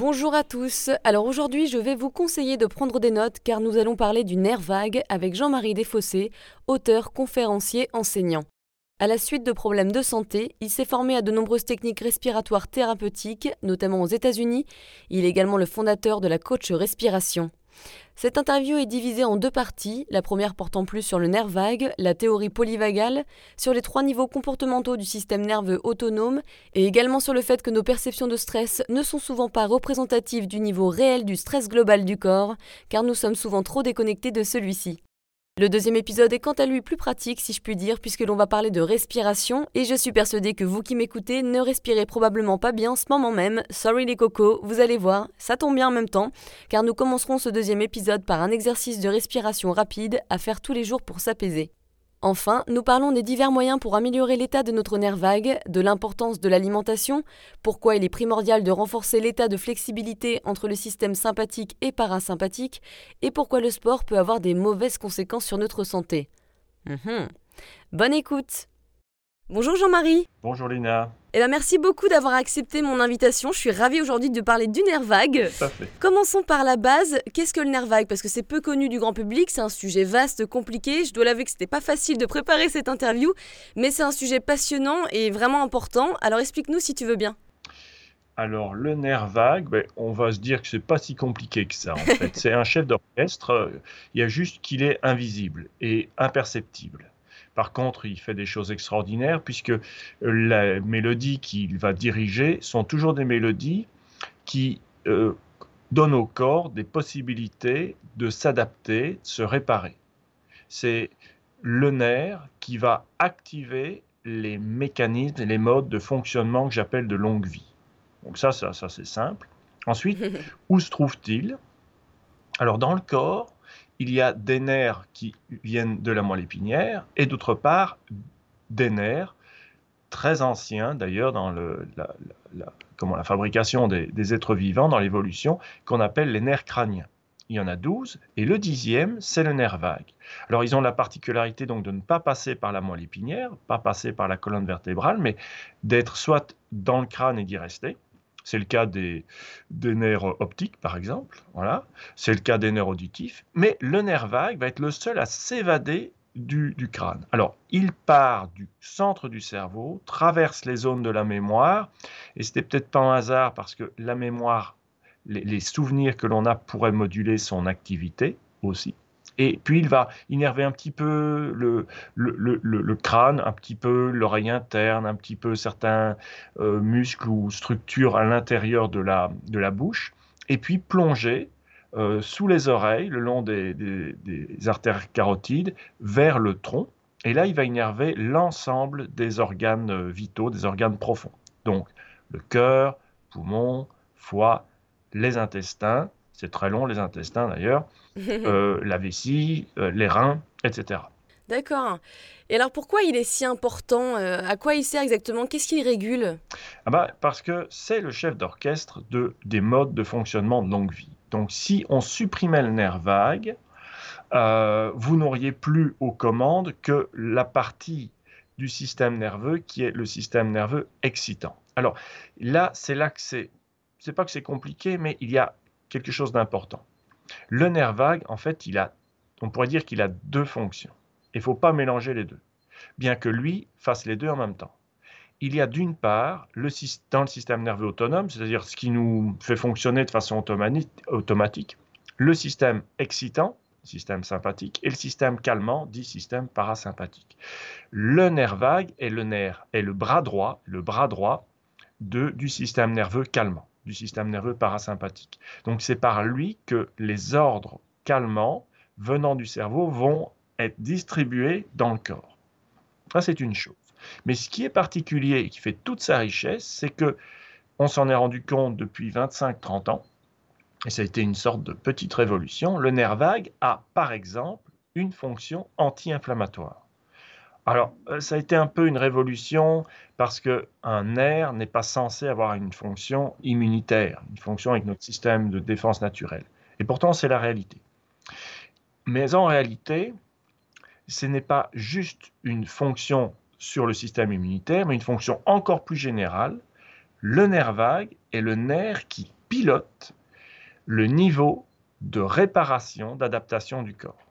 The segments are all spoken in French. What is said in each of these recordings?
Bonjour à tous. Alors aujourd'hui, je vais vous conseiller de prendre des notes car nous allons parler du nerf vague avec Jean-Marie Desfossés, auteur, conférencier, enseignant. À la suite de problèmes de santé, il s'est formé à de nombreuses techniques respiratoires thérapeutiques, notamment aux États-Unis. Il est également le fondateur de la coach respiration. Cette interview est divisée en deux parties, la première portant plus sur le nerf vague, la théorie polyvagale, sur les trois niveaux comportementaux du système nerveux autonome, et également sur le fait que nos perceptions de stress ne sont souvent pas représentatives du niveau réel du stress global du corps, car nous sommes souvent trop déconnectés de celui-ci. Le deuxième épisode est quant à lui plus pratique, si je puis dire, puisque l'on va parler de respiration, et je suis persuadée que vous qui m'écoutez ne respirez probablement pas bien en ce moment même. Sorry les cocos, vous allez voir, ça tombe bien en même temps, car nous commencerons ce deuxième épisode par un exercice de respiration rapide à faire tous les jours pour s'apaiser. Enfin, nous parlons des divers moyens pour améliorer l'état de notre nerf vague, de l'importance de l'alimentation, pourquoi il est primordial de renforcer l'état de flexibilité entre le système sympathique et parasympathique, et pourquoi le sport peut avoir des mauvaises conséquences sur notre santé. Mhm. Bonne écoute Bonjour Jean-Marie Bonjour Lina eh ben, merci beaucoup d'avoir accepté mon invitation. Je suis ravie aujourd'hui de parler du nerf vague. Commençons par la base. Qu'est-ce que le nerf vague Parce que c'est peu connu du grand public, c'est un sujet vaste, compliqué. Je dois l'avouer que c'était pas facile de préparer cette interview, mais c'est un sujet passionnant et vraiment important. Alors explique-nous si tu veux bien. Alors le nerf vague, ben, on va se dire que c'est pas si compliqué que ça en fait. c'est un chef d'orchestre, il y a juste qu'il est invisible et imperceptible. Par contre, il fait des choses extraordinaires puisque les mélodies qu'il va diriger sont toujours des mélodies qui euh, donnent au corps des possibilités de s'adapter, de se réparer. C'est le nerf qui va activer les mécanismes, les modes de fonctionnement que j'appelle de longue vie. Donc ça, ça, ça c'est simple. Ensuite, où se trouve-t-il? Alors dans le corps, il y a des nerfs qui viennent de la moelle épinière et d'autre part des nerfs très anciens d'ailleurs dans la, fabrication des, êtres vivants, dans l'évolution, qu'on appelle les nerfs crâniens. Il y en a 12 et le dixième, c'est le nerf vague. Alors ils ont la particularité donc de ne pas passer par la moelle épinière, pas passer par la colonne vertébrale, mais d'être soit dans le crâne et d'y rester, c'est le cas des, nerfs optiques, par exemple. Voilà. C'est le cas des nerfs auditifs. Mais le nerf vague va être le seul à s'évader du, crâne. Alors, il part du centre du cerveau, traverse les zones de la mémoire, et c'était peut-être pas un hasard parce que la mémoire, les souvenirs que l'on a pourraient moduler son activité aussi. Et puis il va innerver un petit peu le, crâne, un petit peu l'oreille interne, un petit peu certains euh, muscles ou structures à l'intérieur de la, de la bouche, et puis plonger euh, sous les oreilles, le long des, des, artères carotides, vers le tronc. Et là, il va innerver l'ensemble des organes euh, vitaux, des organes profonds. Donc, le cœur, poumons, foie, les intestins, c'est très long les intestins d'ailleurs, euh, la vessie, euh, les reins, etc. D'accord. Et alors pourquoi il est si important euh, À quoi il sert exactement? Qu'est-ce qu'il régule? Ah bah, Parce que c'est le chef d'orchestre de, des modes de fonctionnement de longue vie. Donc si on supprimait le nerf vague, vous n'auriez plus aux commandes que la partie du système nerveux qui est le système nerveux excitant. Alors là, c'est là que c'est, c'est pas que c'est compliqué, mais il y a quelque chose d'important. Le nerf vague, en fait, il a, on pourrait dire qu'il a deux fonctions. Il ne faut pas mélanger les deux, bien que lui fasse les deux en même temps. Il y a d'une part, le, dans le système nerveux autonome, c'est-à-dire ce qui nous fait fonctionner de façon automatique, le système excitant, système sympathique, et le système calmant, dit système parasympathique. Le nerf vague est le nerf, est le bras droit, le bras droit du système nerveux calmant du système nerveux parasympathique. Donc c'est par lui que les ordres calmants venant du cerveau vont être distribués dans le corps. Ça c'est une chose. Mais ce qui est particulier et qui fait toute sa richesse, c'est que on s'en est rendu compte depuis 25-30 ans, et ça a été une sorte de petite révolution. Le nerf vague a par exemple une fonction anti-inflammatoire. Alors, euh, ça a été un peu une révolution parce qu'un nerf n'est pas censé avoir une fonction immunitaire, une fonction avec notre système de défense naturelle. Et pourtant, c'est la réalité. Mais en réalité, ce n'est pas juste une fonction sur le système immunitaire, mais une fonction encore plus générale. Le nerf vague est le nerf qui pilote le niveau de réparation, d'adaptation du corps.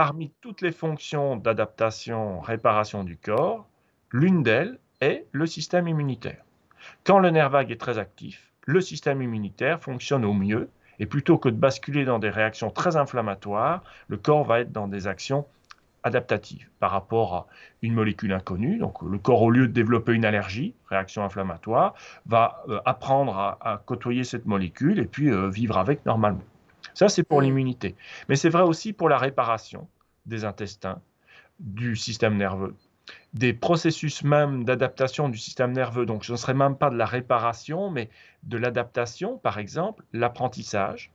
Parmi toutes les fonctions d'adaptation, réparation du corps, l'une d'elles est le système immunitaire. Quand le nerf vague est très actif, le système immunitaire fonctionne au mieux et plutôt que de basculer dans des réactions très inflammatoires, le corps va être dans des actions adaptatives par rapport à une molécule inconnue. Donc le corps, au lieu de développer une allergie, réaction inflammatoire, va euh, apprendre à, côtoyer cette molécule et puis euh, vivre avec normalement. Ça, c'est pour mm. l'immunité. Mais c'est vrai aussi pour la réparation des intestins, du système nerveux, des processus même d'adaptation du système nerveux. Donc ce ne serait même pas de la réparation, mais de l'adaptation, par exemple, l'apprentissage,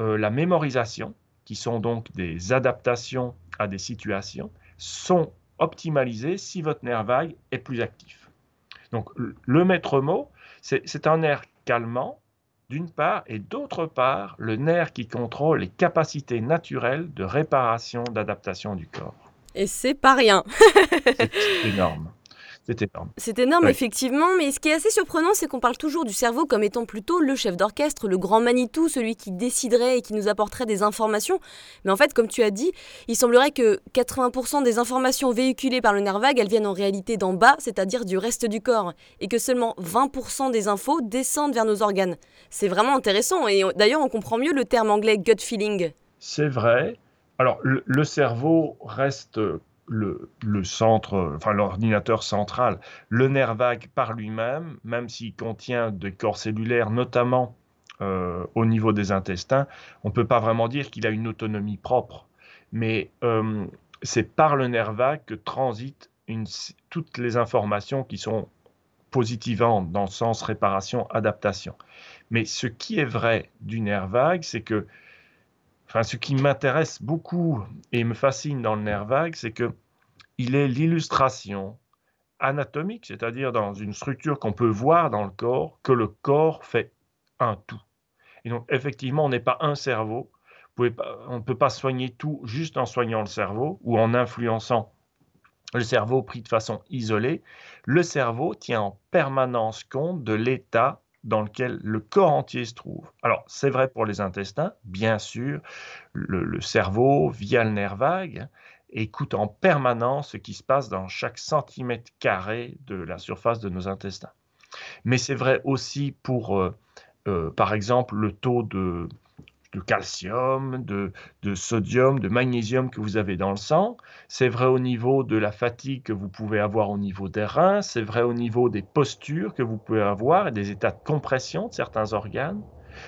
euh, la mémorisation, qui sont donc des adaptations à des situations, sont optimalisés si votre nerf vague est plus actif. Donc le maître mot, c'est un nerf calmant, d'une part, et d'autre part, le nerf qui contrôle les capacités naturelles de réparation, d'adaptation du corps. Et c'est pas rien. c'est énorme. C'est énorme. C'est énorme, effectivement, mais ce qui est assez surprenant, c'est qu'on parle toujours du cerveau comme étant plutôt le chef d'orchestre, le grand Manitou, celui qui déciderait et qui nous apporterait des informations. Mais en fait, comme tu as dit, il semblerait que 80% des informations véhiculées par le nerf vague, elles viennent en réalité d'en bas, c'est-à-dire du reste du corps, et que seulement 20% des infos descendent vers nos organes. C'est vraiment intéressant, et d'ailleurs, on comprend mieux le terme anglais gut feeling. C'est vrai. Alors, le cerveau reste le, centre, enfin l'ordinateur central, le nerf vague par lui-même, même s'il contient des corps cellulaires, notamment euh, au niveau des intestins, on ne peut pas vraiment dire qu'il a une autonomie propre. Mais euh, c'est par le nerf vague que transitent toutes les informations qui sont positivantes dans le sens réparation, adaptation. Mais ce qui est vrai du nerf vague, c'est que enfin, ce qui m'intéresse beaucoup et me fascine dans le nerf vague, c'est que il est l'illustration anatomique, c'est-à-dire dans une structure qu'on peut voir dans le corps, que le corps fait un tout. Et donc, effectivement, on n'est pas un cerveau. on ne peut pas soigner tout juste en soignant le cerveau ou en influençant le cerveau pris de façon isolée. Le cerveau tient en permanence compte de l'état dans lequel le corps entier se trouve. Alors, c'est vrai pour les intestins, bien sûr, le, cerveau, via le nerf vague, écoute en permanence ce qui se passe dans chaque centimètre carré de la surface de nos intestins. Mais c'est vrai aussi pour, euh, euh, par exemple, le taux de, de calcium, de, sodium, de magnésium que vous avez dans le sang. C'est vrai au niveau de la fatigue que vous pouvez avoir au niveau des reins. C'est vrai au niveau des postures que vous pouvez avoir et des états de compression de certains organes.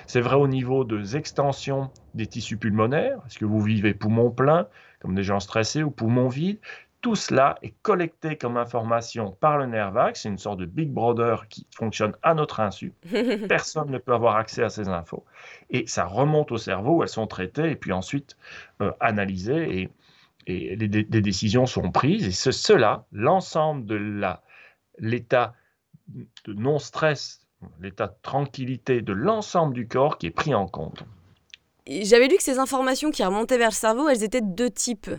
C'est vrai au niveau des extensions des tissus pulmonaires. Est-ce que vous vivez poumon plein, comme des gens stressés, ou poumon vide? Tout cela est collecté comme information par le nerf vague. C'est une sorte de Big Brother qui fonctionne à notre insu. Personne ne peut avoir accès à ces infos. Et ça remonte au cerveau où elles sont traitées et puis ensuite euh, analysées et, des décisions sont prises. Et c'est cela, l'ensemble de l'état de non-stress, l'état de tranquillité de l'ensemble du corps qui est pris en compte. J'avais lu que ces informations qui remontaient vers le cerveau, elles étaient de deux types.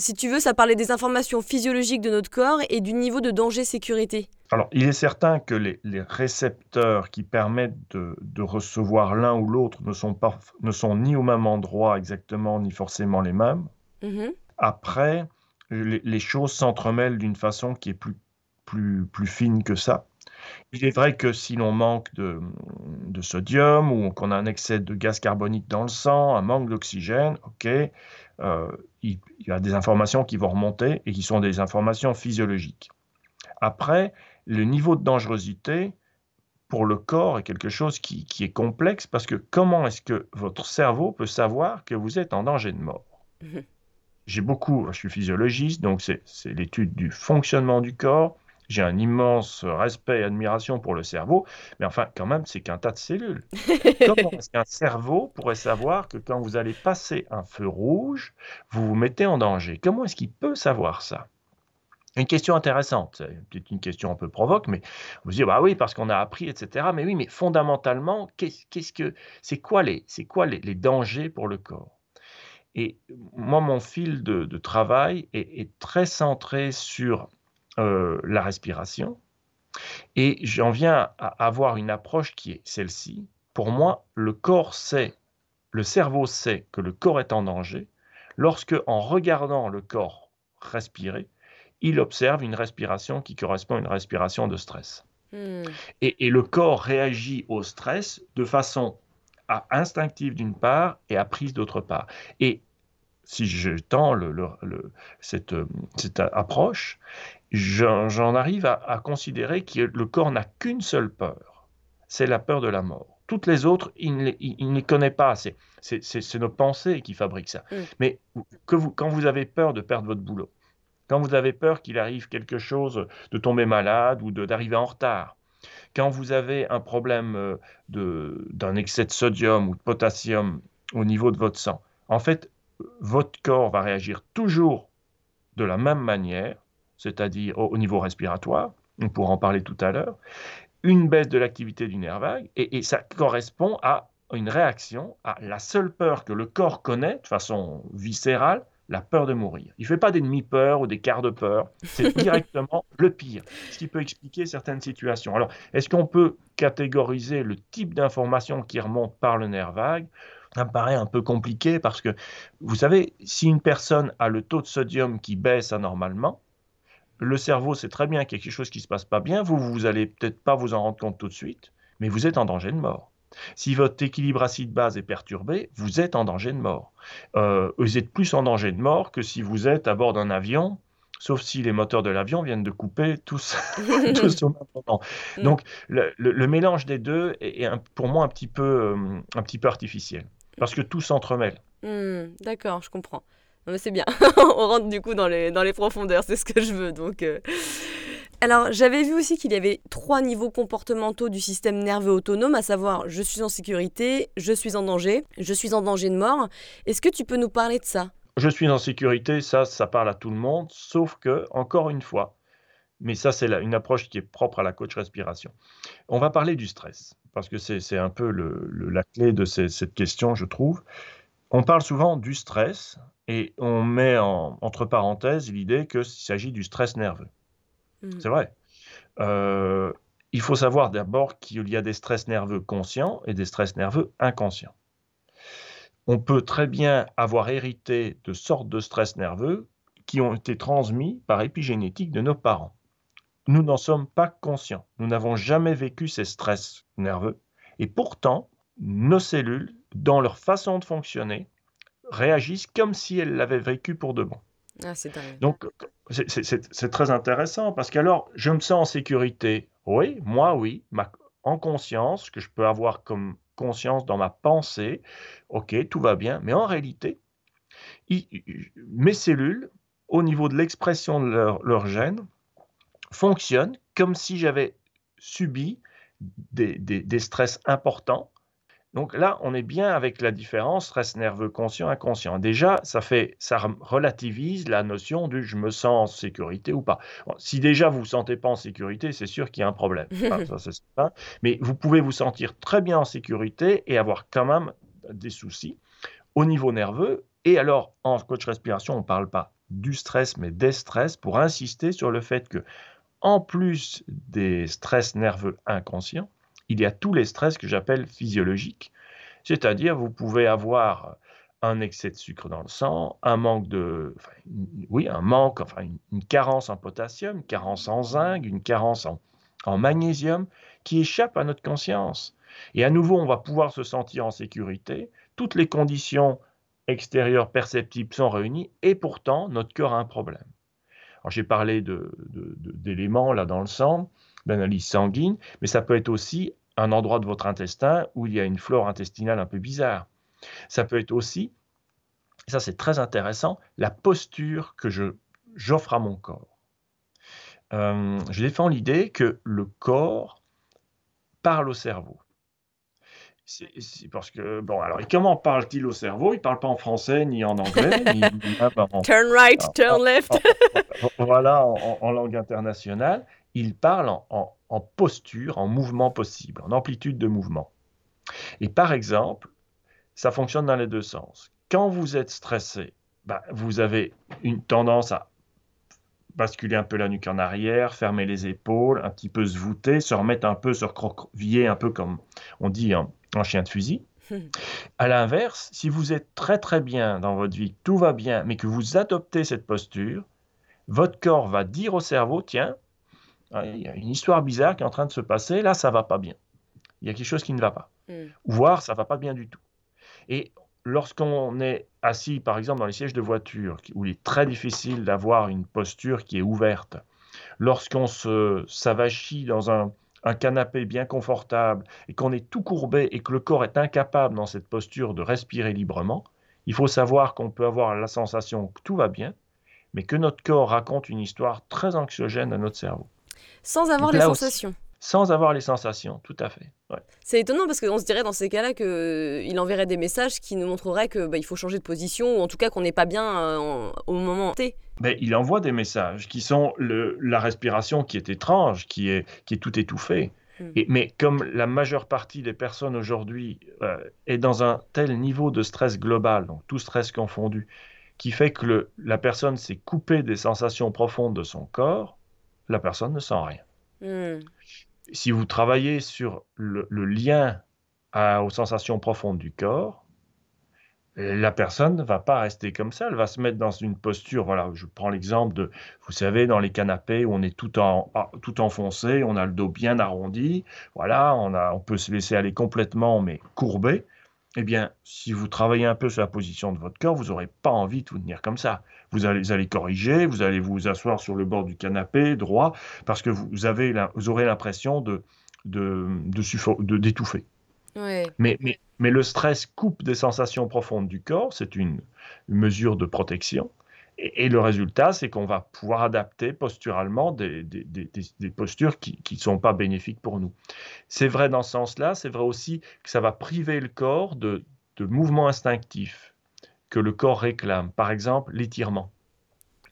Si tu veux, ça parlait des informations physiologiques de notre corps et du niveau de danger-sécurité. Alors, il est certain que les, récepteurs qui permettent de, recevoir l'un ou l'autre ne, sont ne sont ni au même endroit exactement, ni forcément les mêmes. Mm-hmm. Après, les, choses s'entremêlent d'une façon qui est plus, plus, plus fine que ça. Il est vrai que si l'on manque de, de sodium ou qu'on a un excès de gaz carbonique dans le sang, un manque d'oxygène, ok, euh, il, y a des informations qui vont remonter et qui sont des informations physiologiques. Après, le niveau de dangerosité pour le corps est quelque chose qui, est complexe parce que comment est-ce que votre cerveau peut savoir que vous êtes en danger de mort? Mhm. J'ai beaucoup, je suis physiologiste, donc c'est l'étude du fonctionnement du corps j'ai un immense respect et admiration pour le cerveau, mais enfin, quand même, c'est qu'un tas de cellules. Comment est-ce qu'un cerveau pourrait savoir que quand vous allez passer un feu rouge, vous vous mettez en danger? Comment est-ce qu'il peut savoir ça? Une question intéressante, c'est peut-être une question un peu provoque, mais on se dit, bah oui, parce qu'on a appris, etc. Mais oui, mais fondamentalement, qu'est-ce que c'est quoi les, c'est quoi les, dangers pour le corps? Et moi, mon fil de, travail est, très centré sur euh, la respiration, et j'en viens à avoir une approche qui est celle-ci. Pour moi, le corps sait, le cerveau sait que le corps est en danger lorsque, en regardant le corps respirer, il observe une respiration qui correspond à une respiration de stress. Hmm. Et, le corps réagit au stress de façon instinctive d'une part et à prise d'autre part. Et si je tends cette, approche, j'en arrive à, considérer que le corps n'a qu'une seule peur, c'est la peur de la mort. Toutes les autres, il ne les, connaît pas. C'est nos pensées qui fabriquent ça. Hmm. Mais que vous, quand vous avez peur de perdre votre boulot, quand vous avez peur qu'il arrive quelque chose, de tomber malade ou d'arriver en retard, quand vous avez un problème euh, d'un excès de sodium ou de potassium au niveau de votre sang, en fait, votre corps va réagir toujours de la même manière, c'est-à-dire au, niveau respiratoire, on pourra en parler tout à l'heure, une baisse de l'activité du nerf vague, et, et ça correspond à une réaction à la seule peur que le corps connaît de façon viscérale, la peur de mourir. Il ne fait pas des demi-peurs ou des quarts de peur, c'est directement le pire, ce qui peut expliquer certaines situations. Alors, est-ce qu'on peut catégoriser le type d'information qui remonte par le nerf vague? Ça me paraît un peu compliqué parce que, vous savez, si une personne a le taux de sodium qui baisse anormalement, le cerveau sait très bien qu'il y a quelque chose qui ne se passe pas bien, vous, vous allez peut-être pas vous en rendre compte tout de suite, mais vous êtes en danger de mort. Si votre équilibre acide-base est perturbé, vous êtes en danger de mort. Euh, vous êtes plus en danger de mort que si vous êtes à bord d'un avion, sauf si les moteurs de l'avion viennent de couper tous, tous au même moment. Mm. Donc le, mélange des deux est, pour moi un petit, peu, euh, un petit peu artificiel, parce que tout s'entremêle. Mm, d'accord, je comprends. C'est bien, on rentre du coup dans les, dans les profondeurs, c'est ce que je veux. Donc, euh, alors, j'avais vu aussi qu'il y avait trois niveaux comportementaux du système nerveux autonome, à savoir je suis en sécurité, je suis en danger, je suis en danger de mort. Est-ce que tu peux nous parler de ça? Je suis en sécurité, ça, ça parle à tout le monde, sauf que, encore une fois, mais ça, c'est une approche qui est propre à la coach respiration. On va parler du stress, parce que c'est un peu la clé de cette question, je trouve. On parle souvent du stress et on met entre parenthèses l'idée qu'il s'agit du stress nerveux. Mmh. C'est vrai. Euh, il faut savoir d'abord qu'il y a des stress nerveux conscients et des stress nerveux inconscients. On peut très bien avoir hérité de sortes de stress nerveux qui ont été transmis par épigénétique de nos parents. Nous n'en sommes pas conscients. Nous n'avons jamais vécu ces stress nerveux. Et pourtant, nos cellules, dans leur façon de fonctionner, réagissent comme si elles l'avaient vécu pour de bon. Ah, Donc, c'est très intéressant parce qu'alors, je me sens en sécurité. Oui, moi, oui, en conscience, que je peux avoir comme conscience dans ma pensée. Ok, tout va bien. Mais en réalité, mes cellules, au niveau de l'expression de leur, leur gène, fonctionnent comme si j'avais subi des stress importants donc là, on est bien avec la différence stress nerveux conscient inconscient. Déjà, ça fait ça relativise la notion du je me sens en sécurité ou pas. si déjà vous vous sentez pas en sécurité, c'est sûr qu'il y a un problème. Mais vous pouvez vous sentir très bien en sécurité et avoir quand même des soucis au niveau nerveux. Et alors, en coach respiration, on ne parle pas du stress, mais des stress pour insister sur le fait que, en plus des stress nerveux inconscients, il y a tous les stress que j'appelle physiologiques. C'est-à-dire, vous pouvez avoir un excès de sucre dans le sang, un manque de, oui, un manque, enfin une, carence en potassium, une carence en zinc, une carence en, magnésium qui échappe à notre conscience. Et à nouveau, on va pouvoir se sentir en sécurité. Toutes les conditions extérieures perceptibles sont réunies et pourtant notre cœur a un problème. J'ai parlé d'éléments là dans le sang d'analyse sanguine, mais ça peut être aussi un endroit de votre intestin où il y a une flore intestinale un peu bizarre. Ça peut être aussi, ça c'est très intéressant, la posture que je, j'offre à mon corps. euh, je défends l'idée que le corps parle au cerveau. C'est parce que, bon, alors, comment parle-t-il au cerveau? Il parle pas en français, ni en anglais, ni Turn right, turn left. voilà, en langue internationale. Il parle en posture, en mouvement possible, en amplitude de mouvement. Et par exemple, ça fonctionne dans les deux sens. Quand vous êtes stressé, bah, vous avez une tendance à basculer un peu la nuque en arrière, fermer les épaules, un petit peu se voûter, se remettre un peu, se recroqueviller, un peu comme on dit en, chien de fusil. À l'inverse, si vous êtes très très bien dans votre vie, tout va bien, mais que vous adoptez cette posture, votre corps va dire au cerveau, tiens, il y a une histoire bizarre qui est en train de se passer, là ça va pas bien. Il y a quelque chose qui ne va pas. Ou voire ça va pas bien du tout. Et lorsqu'on est assis, par exemple, dans les sièges de voiture, où il est très difficile d'avoir une posture qui est ouverte, lorsqu'on se s'avachit dans un, canapé bien confortable et qu'on est tout courbé et que le corps est incapable dans cette posture de respirer librement, il faut savoir qu'on peut avoir la sensation que tout va bien, mais que notre corps raconte une histoire très anxiogène à notre cerveau. Sans avoir les sensations. sans avoir les sensations, tout à fait. C'est étonnant parce qu'on se dirait dans ces cas-là qu'il euh, enverrait des messages qui nous montreraient qu'il bah, faut changer de position ou en tout cas qu'on n'est pas bien euh, au moment T. Mais il envoie des messages qui sont le, la respiration qui est étrange, qui est, qui est tout étouffée. Hmm. Et, mais comme la majeure partie des personnes aujourd'hui euh, est dans un tel niveau de stress global, donc tout stress confondu, qui fait que le, la personne s'est coupée des sensations profondes de son corps, la personne ne sent rien. Hmm si vous travaillez sur le, lien aux sensations profondes du corps, la personne ne va pas rester comme ça, elle va se mettre dans une posture, voilà, je prends l'exemple de, vous savez, dans les canapés où on est tout, en, ah, tout enfoncé, on a le dos bien arrondi, voilà, on, a, on peut se laisser aller complètement, mais courbé. Eh bien, si vous travaillez un peu sur la position de votre corps, vous n'aurez pas envie de vous tenir comme ça. Vous allez, allez, corriger, vous allez vous asseoir sur le bord du canapé droit, parce que vous, avez vous aurez l'impression de, de, de, d'étouffer. Mais, mais, mais, le stress coupe des sensations profondes du corps, c'est une mesure de protection. Et, le résultat, c'est qu'on va pouvoir adapter posturalement des, postures qui ne sont pas bénéfiques pour nous. C'est vrai dans ce sens-là, c'est vrai aussi que ça va priver le corps de, mouvements instinctifs que le corps réclame. Par exemple, l'étirement.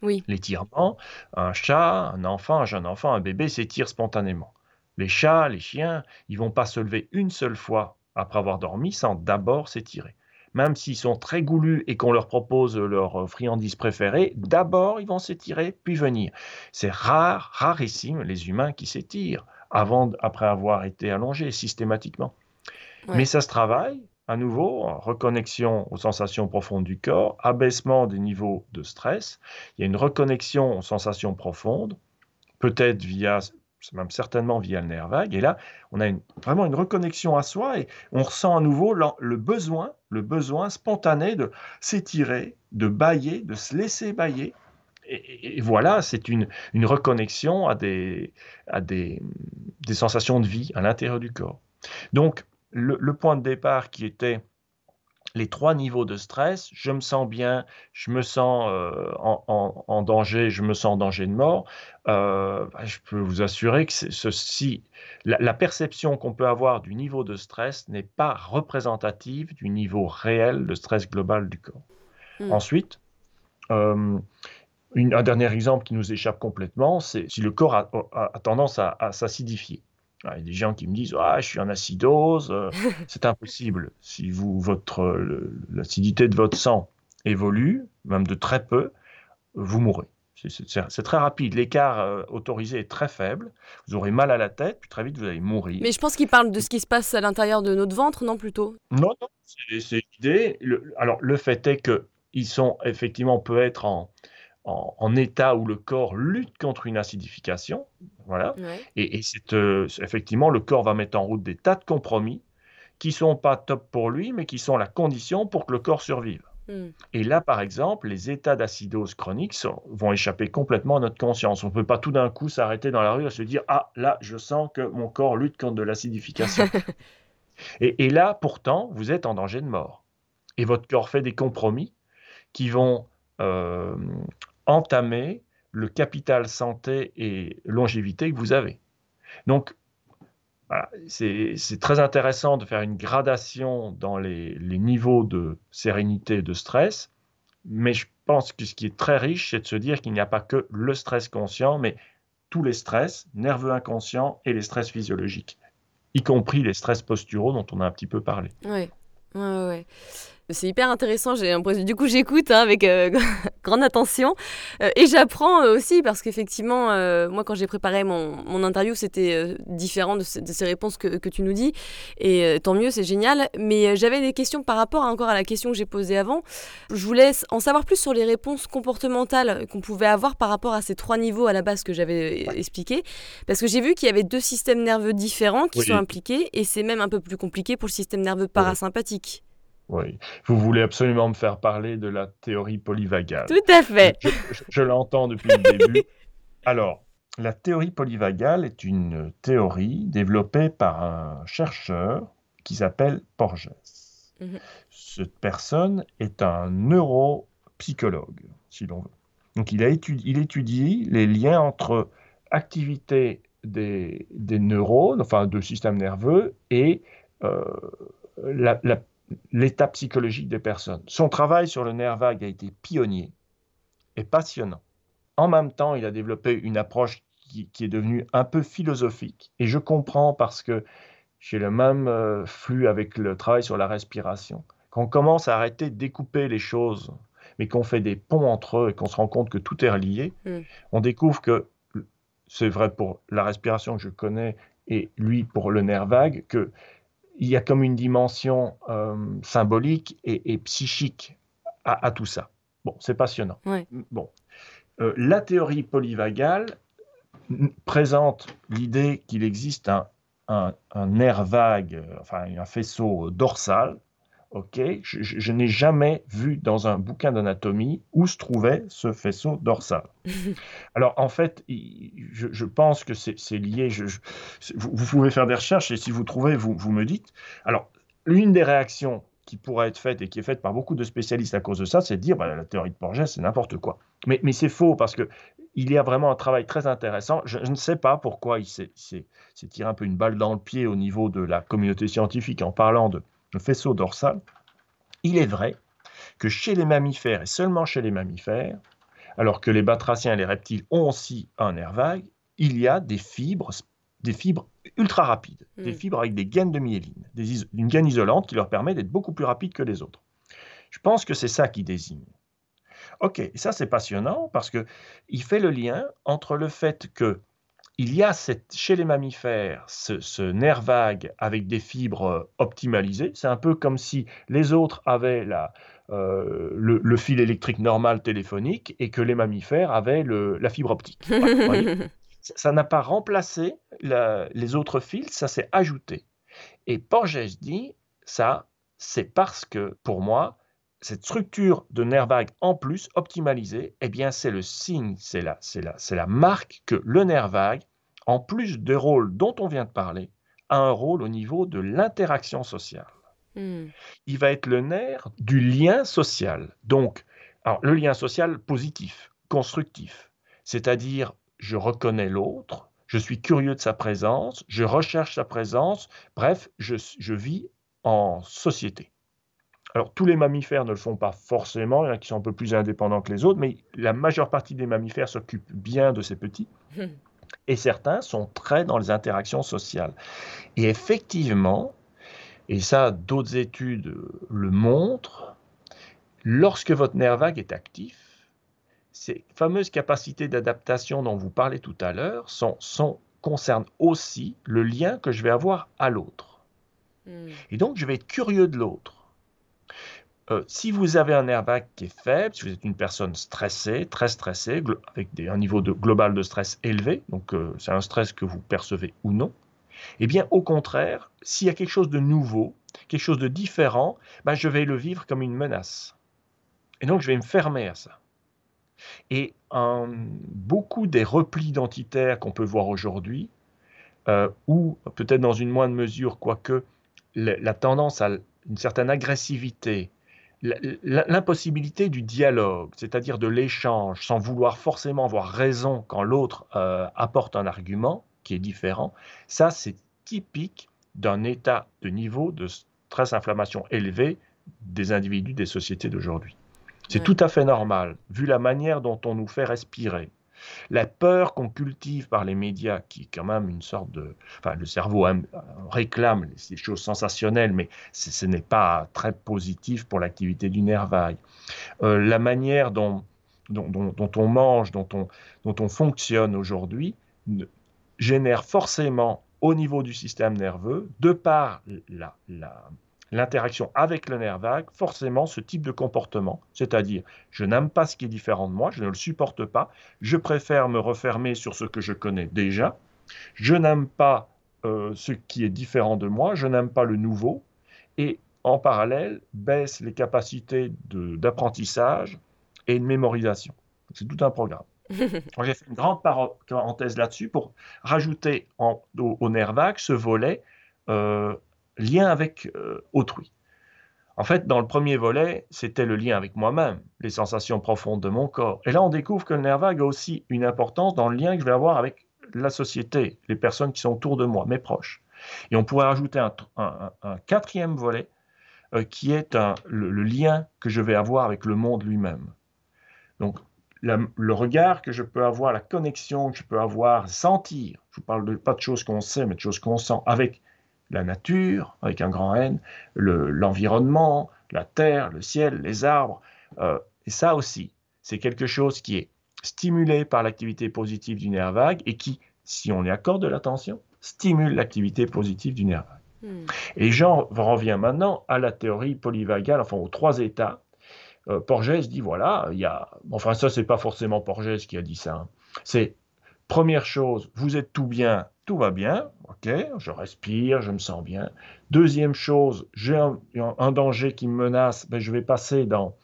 Oui. L'étirement, un chat, un enfant, un jeune enfant, un bébé s'étire spontanément. Les chats, les chiens, ils vont pas se lever une seule fois après avoir dormi sans d'abord s'étirer même s'ils sont très goulus et qu'on leur propose leur friandise préférée, d'abord ils vont s'étirer, puis venir. C'est rare, rarissime les humains qui s'étirent avant, après avoir été allongés systématiquement. Mais ça se travaille, à nouveau, reconnexion aux sensations profondes du corps, abaissement des niveaux de stress. Il y a une reconnexion aux sensations profondes, peut-être via même certainement via le nerf vague. Et là, on a vraiment une reconnexion à soi et on ressent à nouveau le, besoin, le besoin spontané de s'étirer, de bailler, de se laisser bailler. Et, voilà, c'est une, reconnexion à, des, des, sensations de vie à l'intérieur du corps. Donc, le point de départ qui était les trois niveaux de stress, je me sens bien, je me sens euh, en, danger, je me sens en danger de mort, euh, bah, je peux vous assurer que ceci, la, perception qu'on peut avoir du niveau de stress n'est pas représentative du niveau réel de stress global du corps. Hmm. Ensuite, euh, un dernier exemple qui nous échappe complètement, c'est si le corps a, tendance à s'acidifier. Il y a des gens qui me disent ah je suis en acidose, euh, c'est impossible. Si vous votre l'acidité de votre sang évolue, même de très peu, vous mourrez. C'est très rapide. L'écart euh, autorisé est très faible. Vous aurez mal à la tête, puis très vite vous allez mourir. Mais je pense qu'il parle de ce qui se passe à l'intérieur de notre ventre, non plutôt? Non, non, c'est l'idée. alors le fait est que ils sont effectivement peut être en, en, état où le corps lutte contre une acidification. Voilà. Et, c'est euh, effectivement, le corps va mettre en route des tas de compromis qui sont pas top pour lui, mais qui sont la condition pour que le corps survive. Hmm. Et là, par exemple, les états d'acidose chronique vont échapper complètement à notre conscience. On ne peut pas tout d'un coup s'arrêter dans la rue et se dire Ah, là, je sens que mon corps lutte contre de l'acidification. et, et, là, pourtant, vous êtes en danger de mort. Et votre corps fait des compromis qui vont euh, entamer le capital santé et longévité que vous avez. Donc, c'est très intéressant de faire une gradation dans les, niveaux de sérénité et de stress, mais je pense que ce qui est très riche, c'est de se dire qu'il n'y a pas que le stress conscient, mais tous les stress, nerveux inconscients et les stress physiologiques, y compris les stress posturaux dont on a un petit peu parlé. Oui, ouais, ouais. C'est hyper intéressant. J'ai. Du coup, j'écoute hein, avec euh, grande attention euh, et j'apprends euh, aussi parce qu'effectivement, moi, quand j'ai préparé mon, mon interview, c'était différent de, ces réponses que, que, tu nous dis. Et tant mieux, c'est génial. Mais j'avais des questions par rapport encore à la question que j'ai posée avant. Je voulais en savoir plus sur les réponses comportementales qu'on pouvait avoir par rapport à ces trois niveaux à la base que j'avais expliqué. Parce que j'ai vu qu'il y avait deux systèmes nerveux différents qui sont impliqués et c'est même un peu plus compliqué pour le système nerveux parasympathique. Oui, vous voulez absolument me faire parler de la théorie polyvagale. Tout à fait. Je, l'entends depuis le début. Alors, la théorie polyvagale est une théorie développée par un chercheur qui s'appelle Porges. Mhm. Cette personne est un neuropsychologue, si l'on veut. Donc, il, a étudié, il étudie les liens entre activité des, neurones, enfin de système nerveux, et euh, la, la l'état psychologique des personnes. Son travail sur le nerf vague a été pionnier et passionnant. En même temps, il a développé une approche qui, est devenue un peu philosophique. Et je comprends parce que j'ai le même euh, flux avec le travail sur la respiration. Quand on commence à arrêter de découper les choses, mais qu'on fait des ponts entre eux et qu'on se rend compte que tout est relié, mm. on découvre que c'est vrai pour la respiration que je connais et lui pour le nerf vague, que il y a comme une dimension euh, symbolique et, psychique à, tout ça. Bon, c'est passionnant. Bon, euh, la théorie polyvagale présente l'idée qu'il existe un, un, un, nerf vague, enfin un faisceau dorsal, Ok, je, n'ai jamais vu dans un bouquin d'anatomie où se trouvait ce faisceau dorsal. Alors en fait, je, pense que c'est lié. vous, pouvez faire des recherches et si vous trouvez, vous, vous me dites. Alors, l'une des réactions qui pourrait être faite et qui est faite par beaucoup de spécialistes à cause de ça, c'est de dire bah, la théorie de Porges, c'est n'importe quoi. Mais, mais c'est faux parce que il y a vraiment un travail très intéressant. Je, je ne sais pas pourquoi il s'est tiré un peu une balle dans le pied au niveau de la communauté scientifique en parlant de le faisceau dorsal, il est vrai que chez les mammifères, et seulement chez les mammifères, alors que les batraciens et les reptiles ont aussi un nerf vague, il y a des fibres, des fibres ultra rapides, des hmm. fibres avec des gaines de myéline, une gaine isolante qui leur permet d'être beaucoup plus rapides que les autres. Je pense que c'est ça qui désigne. Ok, et ça c'est passionnant parce que il fait le lien entre le fait que il y a chez les mammifères ce, nerf vague avec des fibres euh, optimalisées. C'est un peu comme si les autres avaient euh, le, fil électrique normal téléphonique et que les mammifères avaient la fibre optique. ça n'a pas remplacé les autres fils, ça s'est ajouté. Et Porges dit, ça, c'est parce que, pour moi, cette structure de nerf vague en plus optimalisée, eh bien, c'est le signe, c'est la, c'est la, c'est la marque que le nerf vague, en plus des rôles dont on vient de parler, a un rôle au niveau de l'interaction sociale. Hmm. Il va être le nerf du lien social. Donc, alors, le lien social positif, constructif, c'est-à-dire je reconnais l'autre, je suis curieux de sa présence, je recherche sa présence, bref, je, je vis en société. Alors, tous les mammifères ne le font pas forcément, il y en a qui sont un peu plus indépendants que les autres, mais la majeure partie des mammifères s'occupent bien de ces petits. Et certains sont très dans les interactions sociales. Et effectivement, et ça, d'autres études le montrent, lorsque votre nerf vague est actif, ces fameuses capacités d'adaptation dont vous parlez tout à l'heure sont, sont, concernent aussi le lien que je vais avoir à l'autre. Hmm. Et donc, je vais être curieux de l'autre. Euh, si vous avez un vague qui est faible, si vous êtes une personne stressée, très stressée, avec un niveau global de stress élevé, donc euh, c'est un stress que vous percevez ou non, eh bien au contraire, s'il y a quelque chose de nouveau, quelque chose de différent, ben, je vais le vivre comme une menace. Et donc je vais me fermer à ça. Et beaucoup des replis identitaires qu'on peut voir aujourd'hui, euh, ou peut-être dans une moindre mesure, quoique la tendance à une certaine agressivité, l'impossibilité du dialogue, c'est-à-dire de l'échange, sans vouloir forcément avoir raison quand l'autre euh, apporte un argument qui est différent, ça c'est typique d'un état de niveau de stress-inflammation élevé des individus des sociétés d'aujourd'hui. C'est tout à fait normal, vu la manière dont on nous fait respirer, la peur qu'on cultive par les médias, qui est quand même une sorte de... Enfin, le cerveau réclame ces choses sensationnelles, mais ce n'est pas très positif pour l'activité du nerf vague. Euh, la manière dont, on mange, dont on, fonctionne aujourd'hui, génère forcément au niveau du système nerveux, de par la, l'interaction avec le nerf vague, forcément ce type de comportement, c'est-à-dire je n'aime pas ce qui est différent de moi, je ne le supporte pas, je préfère me refermer sur ce que je connais déjà, je n'aime pas euh, ce qui est différent de moi, je n'aime pas le nouveau, et en parallèle baisse les capacités d'apprentissage et de mémorisation. C'est tout un programme. J'ai fait une grande parenthèse là-dessus pour rajouter au, nerf vague ce volet euh, lien avec euh, autrui. En fait, dans le premier volet, c'était le lien avec moi-même, les sensations profondes de mon corps. Et là, on découvre que le nerf vague a aussi une importance dans le lien que je vais avoir avec la société, les personnes qui sont autour de moi, mes proches. Et on pourrait rajouter un, quatrième volet euh, qui est le, lien que je vais avoir avec le monde lui-même. Donc, le regard que je peux avoir, la connexion que je peux avoir, sentir, je ne parle pas de choses qu'on sait, mais de choses qu'on sent, avec la nature, avec un grand N, l'environnement, la terre, le ciel, les arbres. Euh, et ça aussi, c'est quelque chose qui est stimulé par l'activité positive du nerf vague et qui, si on y accorde de l'attention, stimule l'activité positive du nerf vague. Hmm. Et j'en reviens maintenant à la théorie polyvagale, enfin aux trois états. Euh, Porges dit voilà, il y a. Enfin, ça, c'est pas forcément Porges qui a dit ça. Hein. C'est première chose, vous êtes tout bien, tout va bien, ok, je respire, je me sens bien. Deuxième chose, j'ai un, danger qui me menace, ben je vais passer dans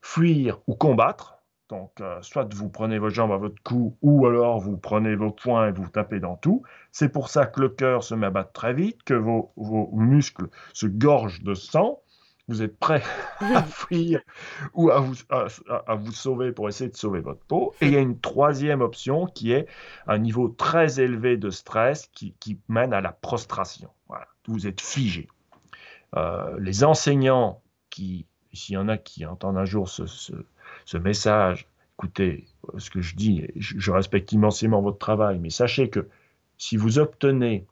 fuir ou combattre. Donc, euh, soit vous prenez vos jambes à votre cou, ou alors vous prenez vos poings et vous tapez dans tout. C'est pour ça que le cœur se met à battre très vite, que vos muscles se gorgent de sang vous êtes prêt à fuir ou à vous, à, vous sauver pour essayer de sauver votre peau. Et il y a une troisième option qui est un niveau très élevé de stress qui, mène à la prostration. Voilà. Vous êtes figé. Euh, les enseignants qui, s'il y en a qui entendent un jour ce, ce, message, écoutez, ce que je dis, je, je respecte immensément votre travail, mais sachez que si vous obtenez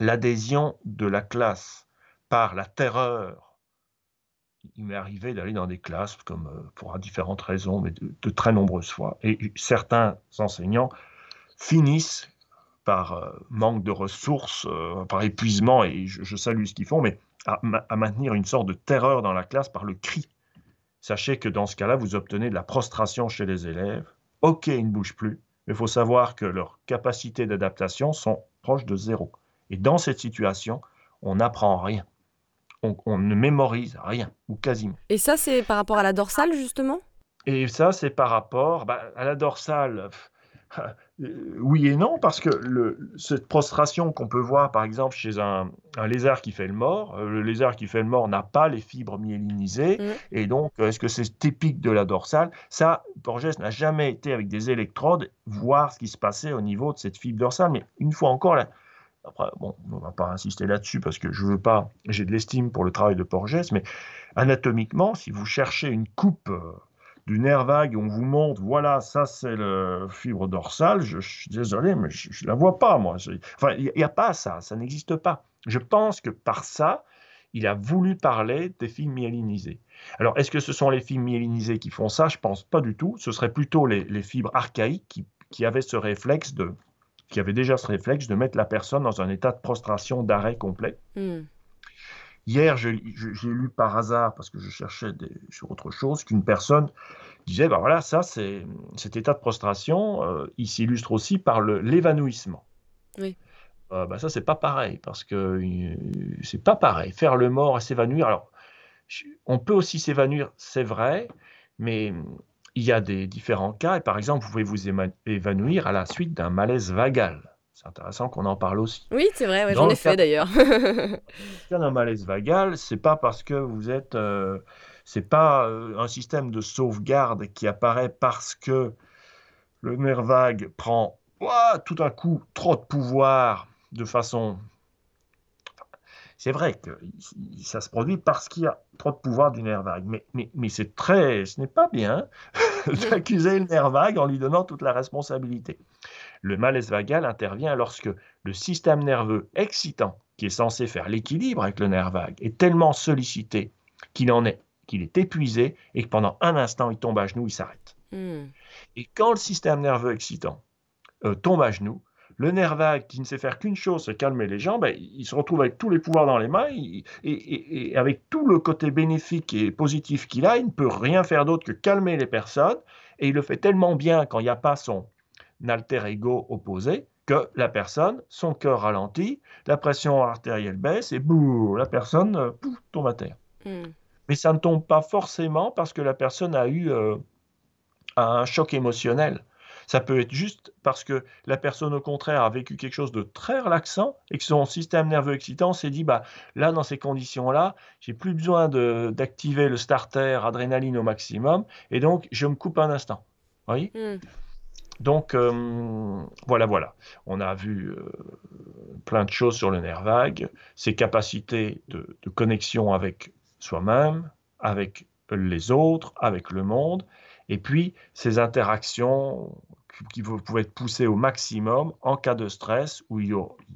l'adhésion de la classe par la terreur il m'est arrivé d'aller dans des classes, comme euh, pour différentes raisons, mais de, très nombreuses fois. Et certains enseignants finissent par euh, manque de ressources, euh, par épuisement, et je, salue ce qu'ils font, mais à, maintenir une sorte de terreur dans la classe par le cri. Sachez que dans ce cas-là, vous obtenez de la prostration chez les élèves. Ok, ils ne bougent plus, mais il faut savoir que leurs capacités d'adaptation sont proches de zéro. Et dans cette situation, on n'apprend rien on, ne mémorise rien, ou quasiment. Et ça, c'est par rapport à la dorsale, justement? Et ça, c'est par rapport bah, à la dorsale. Euh, oui et non, parce que cette prostration qu'on peut voir, par exemple, chez un, lézard qui fait le mort, euh, le lézard qui fait le mort n'a pas les fibres myélinisées, mm. et donc, est-ce que c'est typique de la dorsale? Ça, Borges n'a jamais été avec des électrodes voir ce qui se passait au niveau de cette fibre dorsale, mais une fois encore, la, après, bon, on ne va pas insister là-dessus parce que je veux pas, j'ai de l'estime pour le travail de Porges, mais anatomiquement, si vous cherchez une coupe euh, du nerf vague on vous montre, voilà, ça c'est le fibre dorsale, je, suis désolé, mais je ne la vois pas, moi. Enfin, il n'y a, pas ça, ça n'existe pas. Je pense que par ça, il a voulu parler des fibres myélinisées. Alors, est-ce que ce sont les fibres myélinisées qui font ça? Je pense pas du tout. Ce serait plutôt les, fibres archaïques qui avaient ce réflexe de, qui avait déjà ce réflexe de mettre la personne dans un état de prostration, d'arrêt complet. Hmm. Hier, j'ai lu par hasard, parce que je cherchais sur autre chose, qu'une personne disait, ben voilà, ça, c'est cet état de prostration, euh, il s'illustre aussi par l'évanouissement. Oui. Euh, ben ça, c'est pas pareil, parce que euh, c'est pas pareil. Faire le mort et s'évanouir, alors, on peut aussi s'évanouir, c'est vrai, mais il y a des différents cas, et par exemple, vous pouvez vous évanouir à la suite d'un malaise vagal. C'est intéressant qu'on en parle aussi. Oui, c'est vrai, j'en ai fait d'ailleurs. un malaise vagal, c'est pas parce que vous êtes, euh, c'est pas euh, un système de sauvegarde qui apparaît parce que le nerf vague prend tout à coup trop de pouvoir de façon c'est vrai que ça se produit parce qu'il y a trop de pouvoir du nerf vague. Mais, mais, mais c'est très, ce n'est pas bien d'accuser le nerf vague en lui donnant toute la responsabilité. Le malaise vagal intervient lorsque le système nerveux excitant, qui est censé faire l'équilibre avec le nerf vague, est tellement sollicité qu'il en est, qu'il est épuisé et que pendant un instant, il tombe à genoux, il s'arrête. Hmm. Et quand le système nerveux excitant euh, tombe à genoux, le nerf vague, qui ne sait faire qu'une chose, c'est calmer les gens, ben, il se retrouve avec tous les pouvoirs dans les mains et, avec tout le côté bénéfique et positif qu'il a, il ne peut rien faire d'autre que calmer les personnes. Et il le fait tellement bien quand il n'y a pas son alter ego opposé que la personne, son cœur ralentit, la pression artérielle baisse et boum, la personne euh, tombe à terre. Hmm. Mais ça ne tombe pas forcément parce que la personne a eu euh, un choc émotionnel. Ça peut être juste parce que la personne, au contraire, a vécu quelque chose de très relaxant et que son système nerveux excitant s'est dit, bah, là, dans ces conditions-là, j'ai plus besoin d'activer le starter adrénaline au maximum et donc je me coupe un instant. Oui. Hmm. Donc, euh, voilà, voilà. On a vu euh, plein de choses sur le nerf vague, ses capacités de, de connexion avec soi-même, avec les autres, avec le monde, et puis ces interactions qui pouvaient être poussées au maximum en cas de stress où il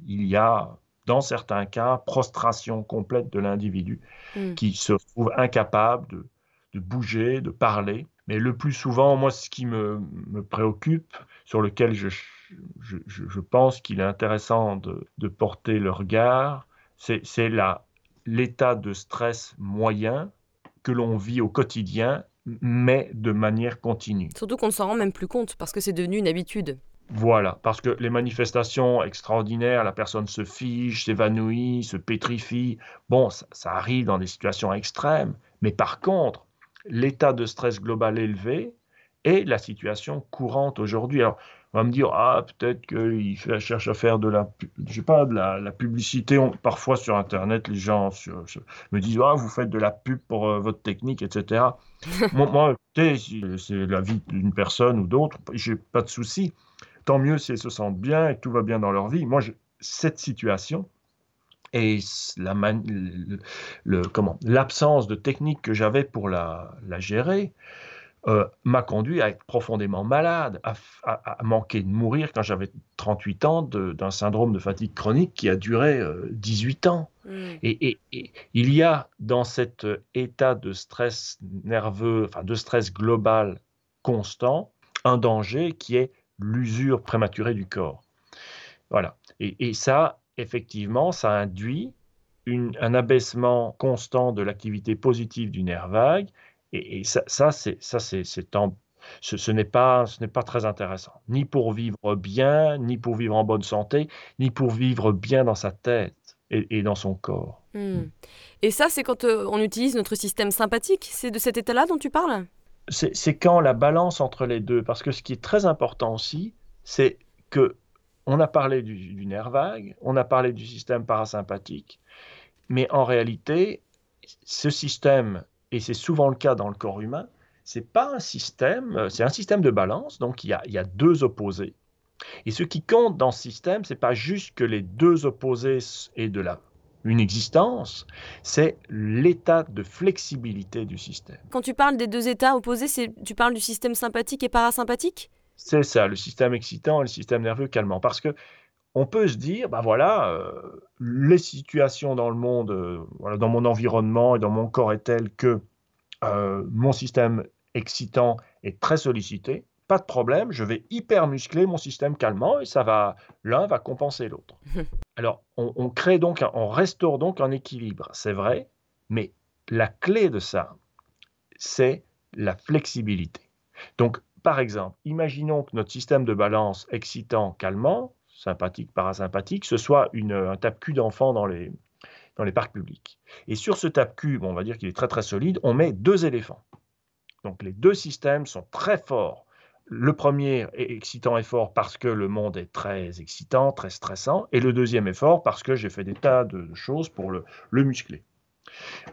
y a, dans certains cas, prostration complète de l'individu hmm. qui se trouve incapable de, de, bouger, de parler. Mais le plus souvent, moi, ce qui me, me préoccupe, sur lequel je, je, je pense qu'il est intéressant de, de, porter le regard, c'est l'état de stress moyen que l'on vit au quotidien mais de manière continue. Surtout qu'on ne s'en rend même plus compte parce que c'est devenu une habitude. Voilà, parce que les manifestations extraordinaires, la personne se fige, s'évanouit, se pétrifie, bon, ça, ça, arrive dans des situations extrêmes, mais par contre, l'état de stress global élevé est la situation courante aujourd'hui. Alors, on va me dire, ah, peut-être qu'il cherche à faire de la, je sais pas, de la, publicité. parfois sur Internet, les gens me disent, ah, vous faites de la pub pour euh, votre technique, etc. moi, écoutez, c'est la vie d'une personne ou d'autre, j'ai pas de souci. Tant mieux si elles se sentent bien et tout va bien dans leur vie. Moi, cette situation et la le, comment l'absence de technique que j'avais pour la, la gérer, euh, m'a conduit à être profondément malade, à, manquer de mourir quand j'avais 38 ans d'un syndrome de fatigue chronique qui a duré 18 euh, ans. Mmh. Et, il y a dans cet état de stress nerveux, enfin de stress global constant, un danger qui est l'usure prématurée du corps. Voilà. Et, ça, effectivement, ça induit un abaissement constant de l'activité positive du nerf vague et, ça, ça c'est ça c'est ce, ce n'est pas ce n'est pas très intéressant, ni pour vivre bien, ni pour vivre en bonne santé, ni pour vivre bien dans sa tête et, dans son corps. Hmm. Et ça, c'est quand euh, on utilise notre système sympathique? C'est de cet état-là dont tu parles? C'est quand la balance entre les deux, parce que ce qui est très important aussi, c'est que on a parlé du, du nerf vague, on a parlé du système parasympathique, mais en réalité, ce système et c'est souvent le cas dans le corps humain, c'est pas un système, euh, c'est un système de balance, donc il y, a, il y a deux opposés. Et ce qui compte dans ce système, c'est pas juste que les deux opposés aient de la une existence, c'est l'état de flexibilité du système. Quand tu parles des deux états opposés, tu parles du système sympathique et parasympathique? C'est ça, le système excitant et le système nerveux calmant. Parce que on peut se dire, ben voilà, euh, les situations dans le monde, euh, voilà, dans mon environnement et dans mon corps est telle que euh, mon système excitant est très sollicité. Pas de problème, je vais hyper muscler mon système calmant et ça va, l'un va compenser l'autre. Alors, on, crée donc, on restaure donc un équilibre, c'est vrai, mais la clé de ça, c'est la flexibilité. Donc, par exemple, imaginons que notre système de balance excitant calmant sympathique, parasympathique, ce soit un tape-cul d'enfant dans les, dans les parcs publics. Et sur ce tape-cul, on va dire qu'il est très très solide, on met deux éléphants. Donc les deux systèmes sont très forts. le premier est excitant et fort parce que le monde est très excitant, très stressant, et le deuxième est fort parce que j'ai fait des tas de choses pour le, muscler.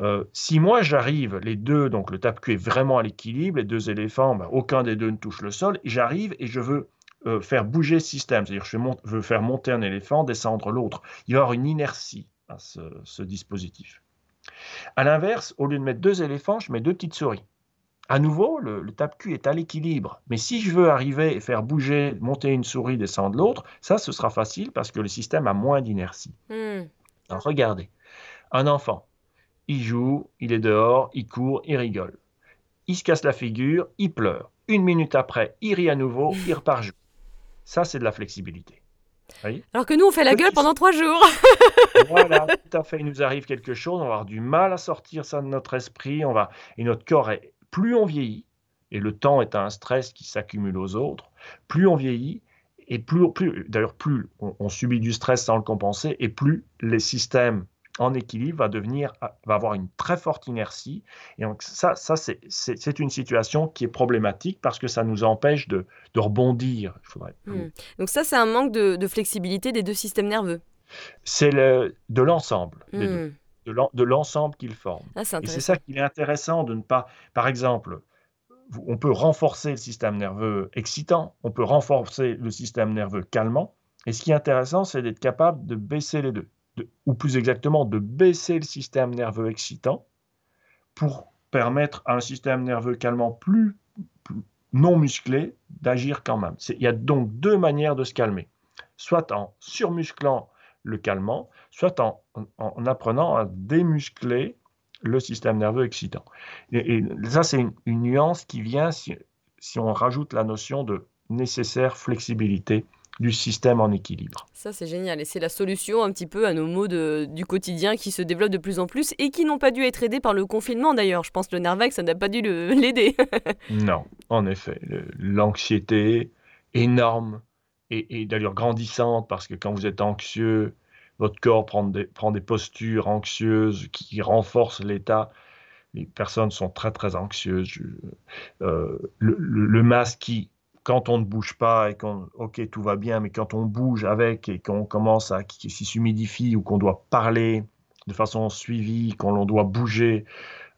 Euh, si moi j'arrive, les deux, donc le tape-cul est vraiment à l'équilibre, les deux éléphants, ben, aucun des deux ne touche le sol, j'arrive et je veux euh, faire bouger le système, c'est-à-dire je veux faire monter un éléphant, descendre l'autre. Il va y avoir une inertie à ce dispositif. À l'inverse, au lieu de mettre deux éléphants, je mets deux petites souris. À nouveau, le, tape-cul est à l'équilibre. Mais si je veux arriver et faire bouger, monter une souris, descendre l'autre, ça, ce sera facile parce que le système a moins d'inertie. Hmm. regardez, un enfant, il joue, il est dehors, il court, il rigole. Il se casse la figure, il pleure. Une minute après, il rit à nouveau, il repart jouer. Ça, c'est de la flexibilité. Alors que nous, on fait la gueule pendant trois jours. voilà, tout à fait. Il nous arrive quelque chose, on va avoir du mal à sortir ça de notre esprit, on va, et notre corps est plus on vieillit, et le temps est un stress qui s'accumule aux autres, plus on vieillit, et plus, plus d'ailleurs, plus on, subit du stress sans le compenser, et plus les systèmes en équilibre va devenir, va avoir une très forte inertie. Et donc ça, ça c'est une situation qui est problématique parce que ça nous empêche de, de rebondir. Hmm. Donc ça, c'est un manque de, flexibilité des deux systèmes nerveux. C'est le, de l'ensemble deux. Hmm de l'ensemble qu'ils forment. Ah, et c'est ça qui est intéressant de ne pas, par exemple, on peut renforcer le système nerveux excitant, on peut renforcer le système nerveux calmant, et ce qui est intéressant, c'est d'être capable de baisser les deux, ou plus exactement, de baisser le système nerveux excitant pour permettre à un système nerveux calmant plus, non musclé d'agir quand même. Il y a donc deux manières de se calmer, soit en surmusclant le calmant, soit en, apprenant à démuscler le système nerveux excitant. Et, ça, c'est une, nuance qui vient si, on rajoute la notion de nécessaire flexibilité du système en équilibre. Ça, c'est génial. Et c'est la solution un petit peu à nos maux du quotidien qui se développent de plus en plus et qui n'ont pas dû être aidés par le confinement d'ailleurs. Je pense que le Nervac, ça n'a pas dû l'aider. non, en effet. L'anxiété énorme et, d'ailleurs grandissante, parce que quand vous êtes anxieux, votre corps prend des, prend des postures anxieuses qui renforcent l'état. Les personnes sont très très anxieuses. Euh, le, masque qui, quand on ne bouge pas et qu'on, ok, tout va bien, mais quand on bouge avec et qu'on commence à, qui, s'humidifie ou qu'on doit parler de façon suivie, qu'on doit bouger,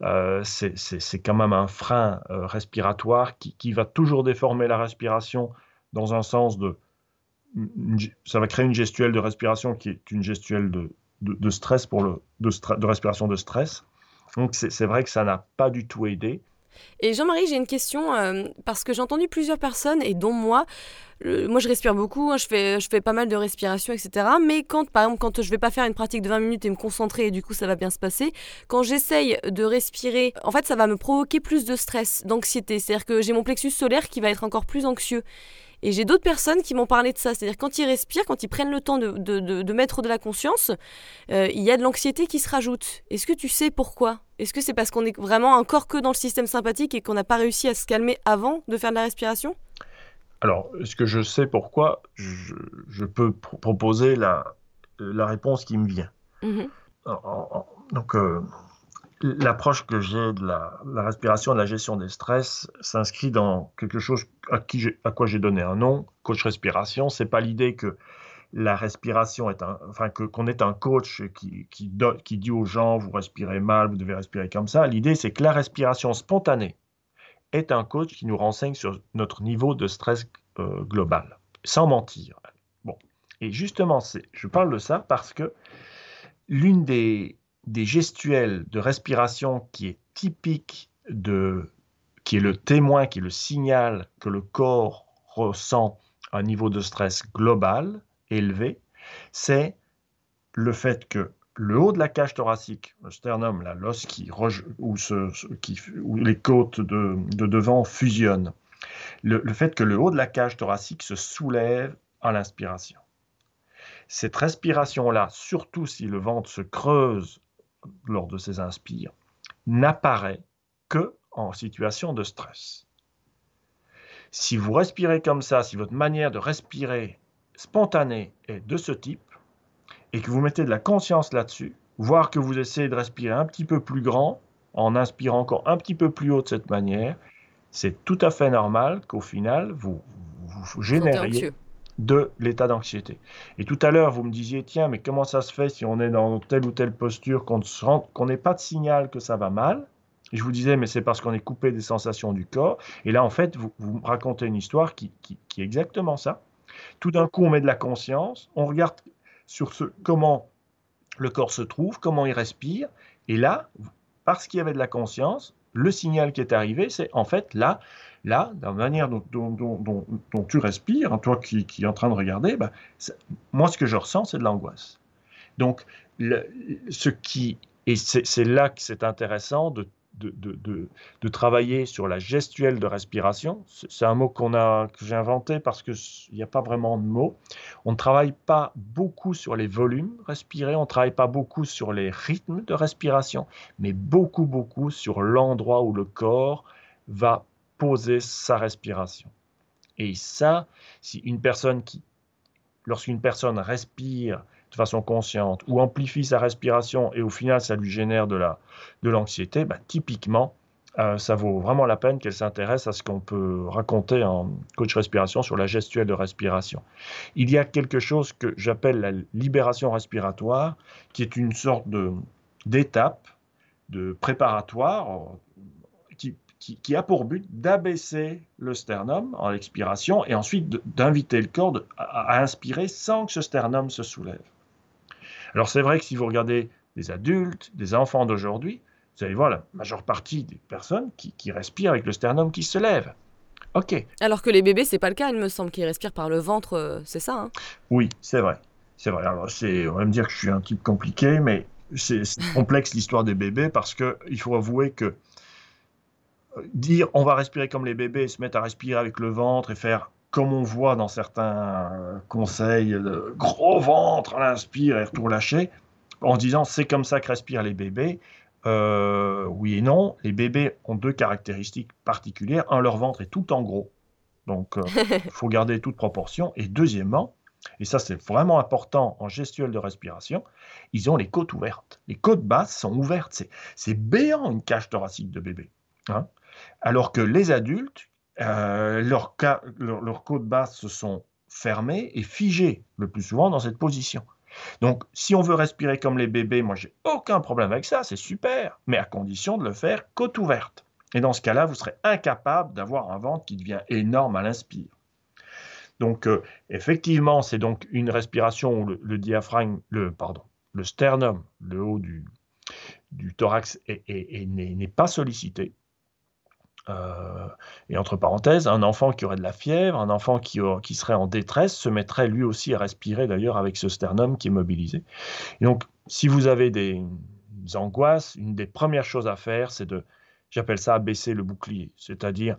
euh, c'est quand même un frein euh, respiratoire qui, qui, va toujours déformer la respiration dans un sens de ça va créer une gestuelle de respiration qui est une gestuelle de, de, stress pour le de, de, respiration de stress. Donc c'est vrai que ça n'a pas du tout aidé. Et Jean-Marie, j'ai une question euh, parce que j'ai entendu plusieurs personnes et dont moi, moi je respire beaucoup, hein, je, fais, je fais pas mal de respiration, etc. Mais quand, par exemple, quand je vais pas faire une pratique de 20 minutes et me concentrer et du coup ça va bien se passer, quand j'essaye de respirer, en fait ça va me provoquer plus de stress, d'anxiété. C'est-à-dire que j'ai mon plexus solaire qui va être encore plus anxieux. Et j'ai d'autres personnes qui m'ont parlé de ça. C'est-à-dire quand ils respirent, quand ils prennent le temps de, de, mettre de la conscience, euh, il y a de l'anxiété qui se rajoute. Est-ce que tu sais pourquoi? Est-ce que c'est parce qu'on est vraiment encore que dans le système sympathique et qu'on n'a pas réussi à se calmer avant de faire de la respiration? Alors, est-ce que je sais pourquoi? Je, peux proposer la, la réponse qui me vient. Mmh donc, euh, l'approche que j'ai de la, respiration, de la gestion des stress, s'inscrit dans quelque chose à, qui à quoi j'ai donné un nom, coach respiration. C'est pas l'idée que la respiration est un, enfin que qu'on est un coach qui, qui, qui dit aux gens vous respirez mal, vous devez respirer comme ça. L'idée c'est que la respiration spontanée est un coach qui nous renseigne sur notre niveau de stress euh, global, sans mentir. Bon, et justement, je parle de ça parce que l'une des des gestuels de respiration qui est typique de, qui est le témoin, qui est le signal que le corps ressent un niveau de stress global élevé, c'est le fait que le haut de la cage thoracique, le sternum, l'os qui, où, qui, les côtes de, devant fusionnent, le, le, fait que le haut de la cage thoracique se soulève à l'inspiration. Cette respiration-là, surtout si le ventre se creuse lors de ces inspires n'apparaît que en situation de stress. Si vous respirez comme ça, si votre manière de respirer spontanée est de ce type, et que vous mettez de la conscience là-dessus, voire que vous essayez de respirer un petit peu plus grand, en inspirant encore un petit peu plus haut de cette manière, c'est tout à fait normal qu'au final, vous, vous génériez de l'état d'anxiété. Et tout à l'heure, vous me disiez, tiens, mais comment ça se fait si on est dans telle ou telle posture qu'on qu'on n'ait pas de signal que ça va mal? Je vous disais, mais c'est parce qu'on est coupé des sensations du corps. Et là, en fait, vous, vous racontez une histoire qui, qui, qui est exactement ça. Tout d'un coup, on met de la conscience, on regarde sur ce, comment le corps se trouve, comment il respire. Et là, parce qu'il y avait de la conscience, le signal qui est arrivé, c'est en fait là, là, la manière dont, tu respires, toi qui, es en train de regarder, bah, moi ce que je ressens, c'est de l'angoisse. Donc, ce qui, et c'est là que c'est intéressant de de, travailler sur la gestuelle de respiration. C'est un mot a, que j'ai inventé parce qu'il n'y a pas vraiment de mot. On ne travaille pas beaucoup sur les volumes respirés, on ne travaille pas beaucoup sur les rythmes de respiration, mais beaucoup, beaucoup sur l'endroit où le corps va poser sa respiration. Et ça, si une personne qui, lorsqu'une personne respire de façon consciente ou amplifie sa respiration et au final ça lui génère de la de l'anxiété, bah, typiquement euh, ça vaut vraiment la peine qu'elle s'intéresse à ce qu'on peut raconter en coach respiration sur la gestuelle de respiration. Il y a quelque chose que j'appelle la libération respiratoire, qui est une sorte de d'étape de préparatoire qui, qui, a pour but d'abaisser le sternum en l'expiration et ensuite d'inviter le corps à inspirer sans que ce sternum se soulève. Alors c'est vrai que si vous regardez des adultes, des enfants d'aujourd'hui, vous allez voir la majeure partie des personnes qui, respirent avec le sternum qui se lève. Ok. Alors que les bébés, c'est pas le cas, il me semble qu'ils respirent par le ventre, euh, c'est ça hein? Oui, c'est vrai. C'est vrai. Alors, on va me dire que je suis un type compliqué, mais c'est complexe l'histoire des bébés parce qu'il faut avouer que dire on va respirer comme les bébés, se mettre à respirer avec le ventre et faire comme on voit dans certains conseils, le gros ventre à l'inspire et retour lâché, en disant c'est comme ça que respirent les bébés. Euh, oui et non, les bébés ont deux caractéristiques particulières. Un, leur ventre est tout en gros, donc il euh, faut garder toute proportion. Et deuxièmement, et ça c'est vraiment important en gestuelle de respiration, ils ont les côtes ouvertes. Les côtes basses sont ouvertes, c'est béant une cage thoracique de bébé. Hein. Alors que les adultes, euh, leurs leur, côtes basses se sont fermées et figées le plus souvent dans cette position. Donc, si on veut respirer comme les bébés, moi, j'ai aucun problème avec ça, c'est super, mais à condition de le faire côte ouverte. Et dans ce cas-là, vous serez incapable d'avoir un ventre qui devient énorme à l'inspire. Donc, euh, effectivement, c'est donc une respiration où le, diaphragme, le, pardon, le sternum, le haut du, du thorax, n'est pas sollicité. Euh, et entre parenthèses, un enfant qui aurait de la fièvre, un enfant qui, serait en détresse, se mettrait lui aussi à respirer d'ailleurs avec ce sternum qui est mobilisé. Donc, si vous avez des, angoisses, une des premières choses à faire, c'est de, j'appelle ça abaisser le bouclier, c'est-à-dire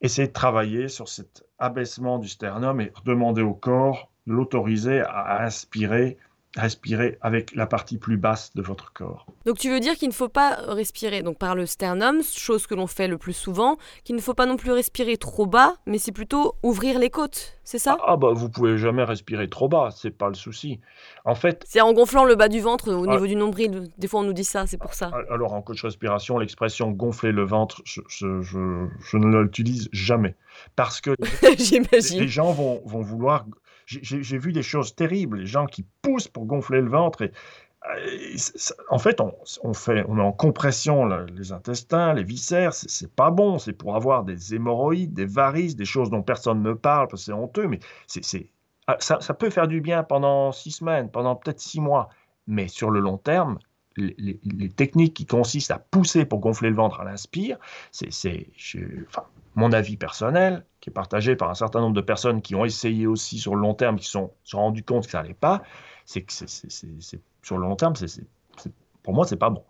essayer de travailler sur cet abaissement du sternum et demander au corps de l'autoriser à inspirer respirer avec la partie plus basse de votre corps. Donc tu veux dire qu'il ne faut pas respirer donc par le sternum, chose que l'on fait le plus souvent, qu'il ne faut pas non plus respirer trop bas, mais c'est plutôt ouvrir les côtes, c'est ça? Ah bah vous pouvez jamais respirer trop bas, c'est pas le souci. En fait, c'est en gonflant le bas du ventre au ah. niveau du nombril. Des fois on nous dit ça, c'est pour ça. Ah, alors en coach respiration, l'expression gonfler le ventre, je, je, ne l'utilise jamais parce que les gens vont, vont vouloir j'ai vu des choses terribles, les gens qui poussent pour gonfler le ventre. Euh, en fait, on, on met en compression les intestins, les viscères, c'est pas bon, c'est pour avoir des hémorroïdes, des varices, des choses dont personne ne parle parce que c'est honteux, mais ah, ça, peut faire du bien pendant six semaines, pendant peut-être six mois, mais sur le long terme, les, techniques qui consistent à pousser pour gonfler le ventre à l'inspire, c'est, enfin, mon avis personnel, qui est partagé par un certain nombre de personnes qui ont essayé aussi sur le long terme, qui se sont, sont rendus compte que ça n'allait pas, c'est que c'est, sur le long terme, c'est, pour moi, c'est pas bon.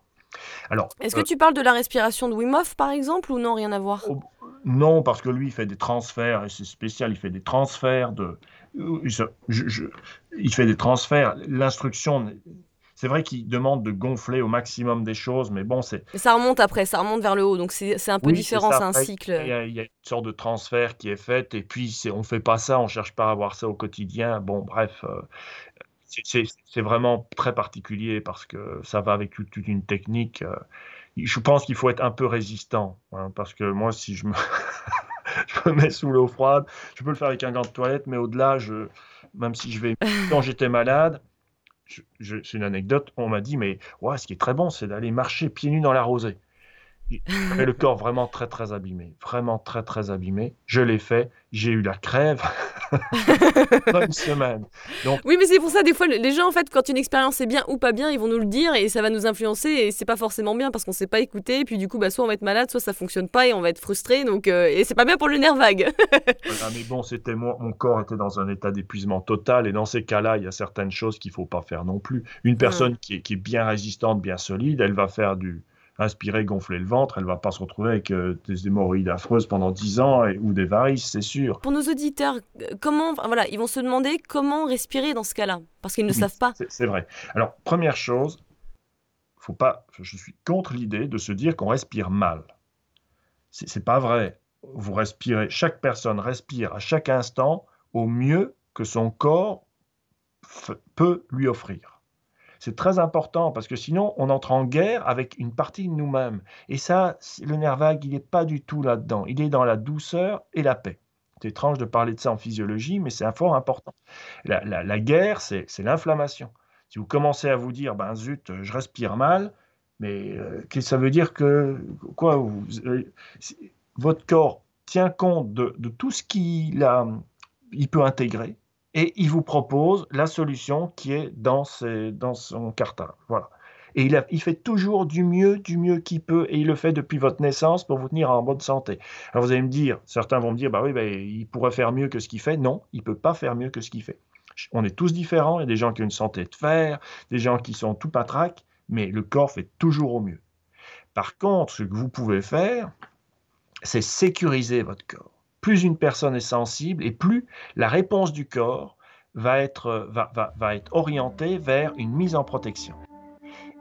Alors, Est-ce que euh, tu parles de la respiration de Wim Hof, par exemple, ou non, rien à voir? Oh, Non, parce que lui, il fait des transferts, et c'est spécial, il fait des transferts de... il fait des transferts. L'instruction c'est vrai qu'il demande de gonfler au maximum des choses, mais bon, c'est. Ça remonte après, ça remonte vers le haut, donc c'est un peu différent, c'est un cycle. Il y, a, une sorte de transfert qui est fait, et puis on ne fait pas ça, on ne cherche pas à avoir ça au quotidien. Bon, bref, euh, c'est vraiment très particulier parce que ça va avec toute une technique. Euh, je pense qu'il faut être un peu résistant, hein, parce que moi, si je me, je me mets sous l'eau froide, je peux le faire avec un gant de toilette, mais au-delà, je, même si je vais, quand j'étais malade, c'est une anecdote, on m'a dit, mais ouais, ce qui est très bon, c'est d'aller marcher pieds nus dans la rosée. J'avais le corps vraiment très très abîmé, vraiment très très abîmé. Je l'ai fait, j'ai eu la crève dans une semaine. Donc... Oui, mais c'est pour ça, des fois, les gens, en fait, quand une expérience est bien ou pas bien, ils vont nous le dire et ça va nous influencer et c'est pas forcément bien parce qu'on sait pas écouter. Et puis du coup, bah, soit on va être malade, soit ça fonctionne pas et on va être frustré. Donc, euh, et c'est pas bien pour le nerf vague. mais bon, c'était mon, mon corps était dans un état d'épuisement total et dans ces cas-là, il y a certaines choses qu'il faut pas faire non plus. Une personne qui, est, qui est bien résistante, bien solide, elle va faire du inspirer, gonfler le ventre, elle va pas se retrouver avec euh, des hémorroïdes affreuses pendant 10 ans ou des varices, c'est sûr. Pour nos auditeurs, comment, voilà, ils vont se demander comment respirer dans ce cas-là, parce qu'ils ne savent pas. C'est vrai. Alors, première chose, faut pas, je suis contre l'idée de se dire qu'on respire mal. C'est pas vrai. Vous respirez, chaque personne respire à chaque instant au mieux que son corps peut lui offrir. C'est très important parce que sinon, on entre en guerre avec une partie de nous-mêmes. Et ça, le nerf vague, il n'est pas du tout là-dedans. Il est dans la douceur et la paix. C'est étrange de parler de ça en physiologie, mais c'est un fort important. La, guerre, c'est l'inflammation. Si vous commencez à vous dire, ben zut, je respire mal, mais euh, ça veut dire que quoi euh, Votre corps tient compte de, tout ce qu'il il peut intégrer et il vous propose la solution qui est dans, son cartable. Voilà. Et il, fait toujours du mieux, du mieux qu'il peut, et il le fait depuis votre naissance pour vous tenir en bonne santé. Alors vous allez me dire, certains vont me dire, bah oui, bah, il pourrait faire mieux que ce qu'il fait. Non, il peut pas faire mieux que ce qu'il fait. On est tous différents. Il y a des gens qui ont une santé de fer, des gens qui sont tout patraques, mais le corps fait toujours au mieux. Par contre, ce que vous pouvez faire, c'est sécuriser votre corps plus une personne est sensible et plus la réponse du corps va être, va, va, être orientée vers une mise en protection.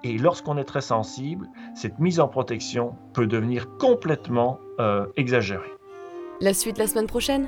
Et lorsqu'on est très sensible, cette mise en protection peut devenir complètement euh, exagérée. La suite la semaine prochaine?